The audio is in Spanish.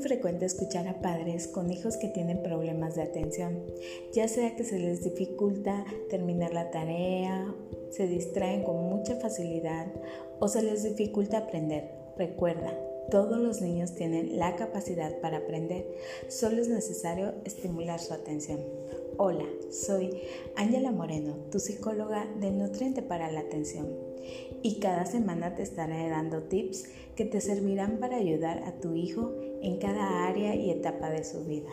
frecuente escuchar a padres con hijos que tienen problemas de atención, ya sea que se les dificulta terminar la tarea, se distraen con mucha facilidad o se les dificulta aprender. Recuerda, todos los niños tienen la capacidad para aprender, solo es necesario estimular su atención. Hola, soy Ángela Moreno, tu psicóloga de Nutriente para la Atención, y cada semana te estaré dando tips que te servirán para ayudar a tu hijo en cada área y etapa de su vida.